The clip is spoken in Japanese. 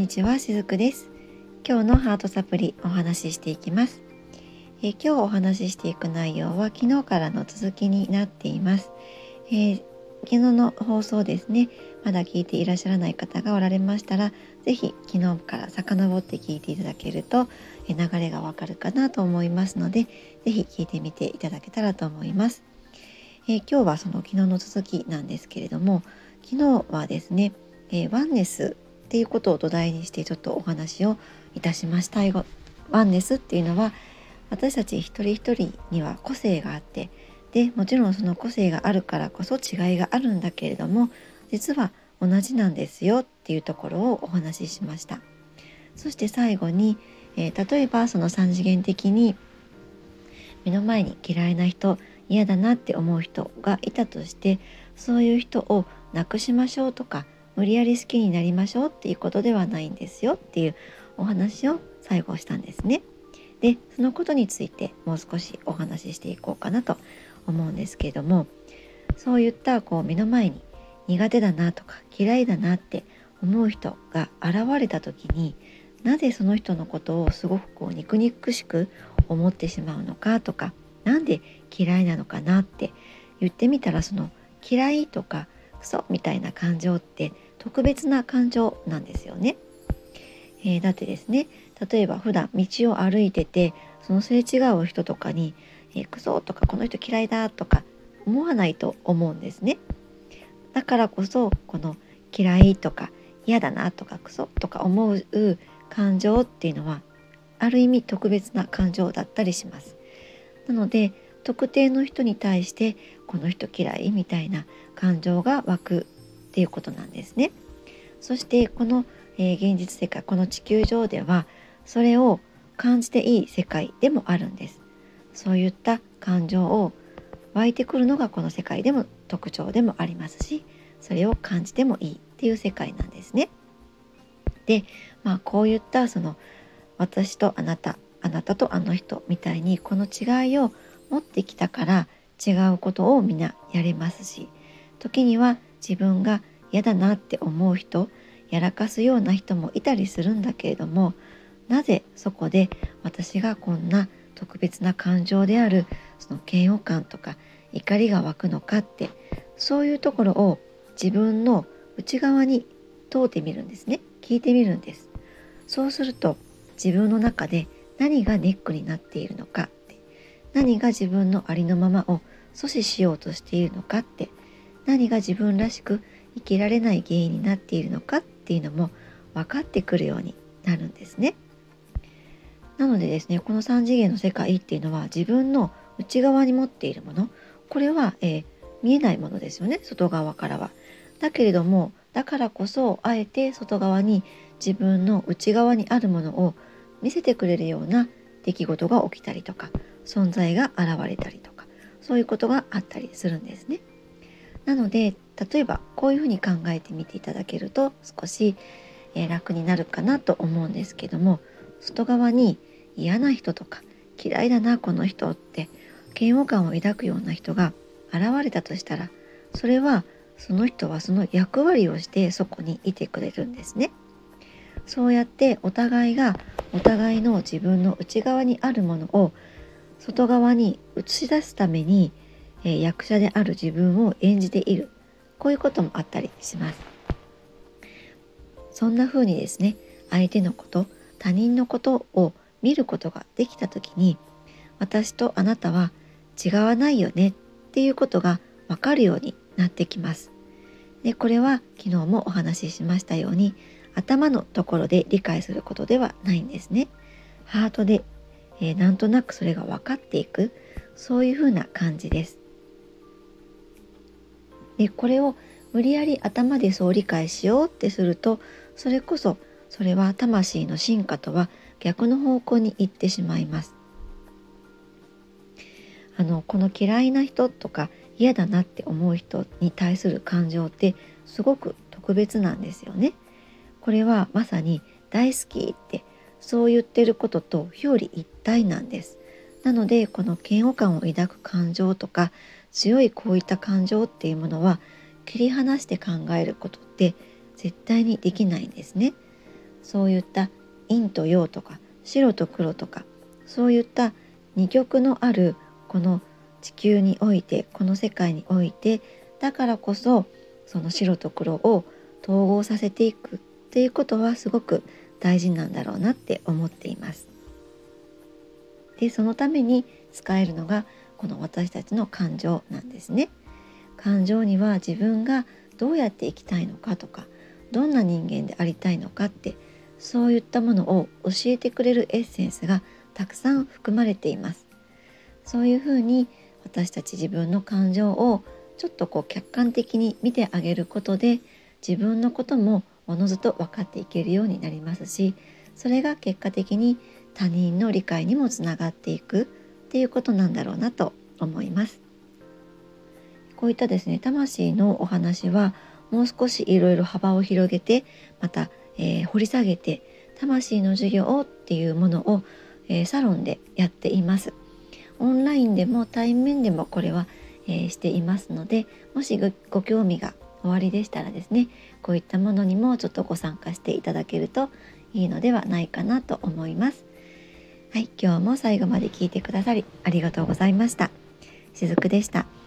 にちはしずくです。今日のハートサプリお話ししていきます。え今日お話ししていく内容は昨日からの続きになっています、えー、昨日の放送ですね。まだ聞いていらっしゃらない方がおられましたら是非昨日から遡って聞いていただけるとえ流れがわかるかなと思いますので是非聞いてみていただけたらと思います、えー、今日はその昨日の続きなんですけれども昨日はですね、えー、ワンネスっていうことを土台にしてちょっとお話をいたしました。ワンネスっていうのは私たち一人一人には個性があってでもちろんその個性があるからこそ違いがあるんだけれども実は同じなんですよっていうところをお話ししました。そして最後に、えー、例えばその3次元的に目の前に嫌いな人嫌だなって思う人がいたとしてそういう人をなくしましょうとか無理やり好きになりましょうっていうことではないんですよっていうお話を最後したんですね。でそのことについてもう少しお話ししていこうかなと思うんですけれどもそういったこう目の前に苦手だなとか嫌いだなって思う人が現れた時になぜその人のことをすごくこう肉肉しく思ってしまうのかとか何で嫌いなのかなって言ってみたらその嫌いとかクソみたいな感情って特別な感情なんですよね。えー、だってですね例えば普段道を歩いててそのすれ違う人とかに「えー、クソ」とか「この人嫌いだ」とか思わないと思うんですね。だからこそこの嫌いとか嫌だなとかクソとか思う感情っていうのはある意味特別な感情だったりします。なので特定の人に対してこの人嫌いみたいな感情が湧くっていうことなんですね。そしてこの、えー、現実世界この地球上ではそれを感じていい世界でもあるんです。そういった感情を湧いてくるのがこの世界でも特徴でもありますしそれを感じてもいいっていう世界なんですね。でまあこういったその私とあなたあなたとあの人みたいにこの違いを持ってきたから違うことをみんなやれますし時には自分が嫌だなって思う人やらかすような人もいたりするんだけれどもなぜそこで私がこんな特別な感情であるその嫌悪感とか怒りが湧くのかってそういうところを自分の内側に問うてみるんですね。聞いてみるんです。そうすると自分の中で何がネックになっているのか何が自分のありのままを阻止しようとしているのかって何が自分らしく生きられない原因になっているのかっていうのも分かってくるようになるんですね。なのでですねこの3次元の世界っていうのは自分の内側に持っているものこれは、えー、見えないものですよね外側からは。だけれどもだからこそあえて外側に自分の内側にあるものを見せてくれるような出来事が起きたりとか存在が現れたりとかそういうことがあったりするんですね。なので例えばこういうふうに考えてみていただけると少し、え楽になるかなと思うんですけども外側に嫌な人とか嫌いだなこの人って嫌悪感を抱くような人が現れたとしたらそれはその人はその役割をしてそこにいてくれるんですね。そうやってお互いがお互いの自分の内側にあるものを外側に映し出すために、えー、役者である自分を演じている。こういうこともあったりします。そんな風にですね相手のこと他人のことを見ることができた時に私とあなたは違わないよねっていうことがわかるようになってきます。でこれは昨日もお話ししましたように頭のところで理解することではないんですね。ハートでえー、なんとなくそれが分かっていくそういうふうな感じです。でこれを無理やり頭でそう理解しようってするとそれこそそれは魂の進化とは逆の方向に行ってしまいます。あのこの嫌いな人とか嫌だなって思う人に対する感情ってすごく特別なんですよね。これはまさに大好きってそう言ってることと表裏一体なんです。なのでこの嫌悪感を抱く感情とか強いこういった感情っていうものは切り離して考えることって絶対にできないんですね。そういった陰と陽とか白と黒とかそういった二極のあるこの地球においてこの世界においてだからこそその白と黒を統合させていくっていうことはすごく大事なんだろうなって思っています。でそのために使えるのがこの私たちの感情なんですね。感情には自分がどうやって生きたいのかとかどんな人間でありたいのかってそういったものを教えてくれるエッセンスがたくさん含まれていますそういうふうに私たち自分の感情をちょっとこう客観的に見てあげることで自分のこともおのずと分かっていけるようになりますしそれが結果的に他人の理解にもつながっていくっていうことなんだろうなと思います。こういったですね魂のお話はもう少しいろいろ幅を広げてまた、えー、掘り下げて魂の授業っていうものを、えー、サロンでやっています。オンラインでも対面でもこれは、えー、していますのでもしご興味が終わりでしたらですねこういったものにもちょっとご参加していただけるといいのではないかなと思います。はい、今日も最後まで聞いてくださりありがとうございました。しずくでした。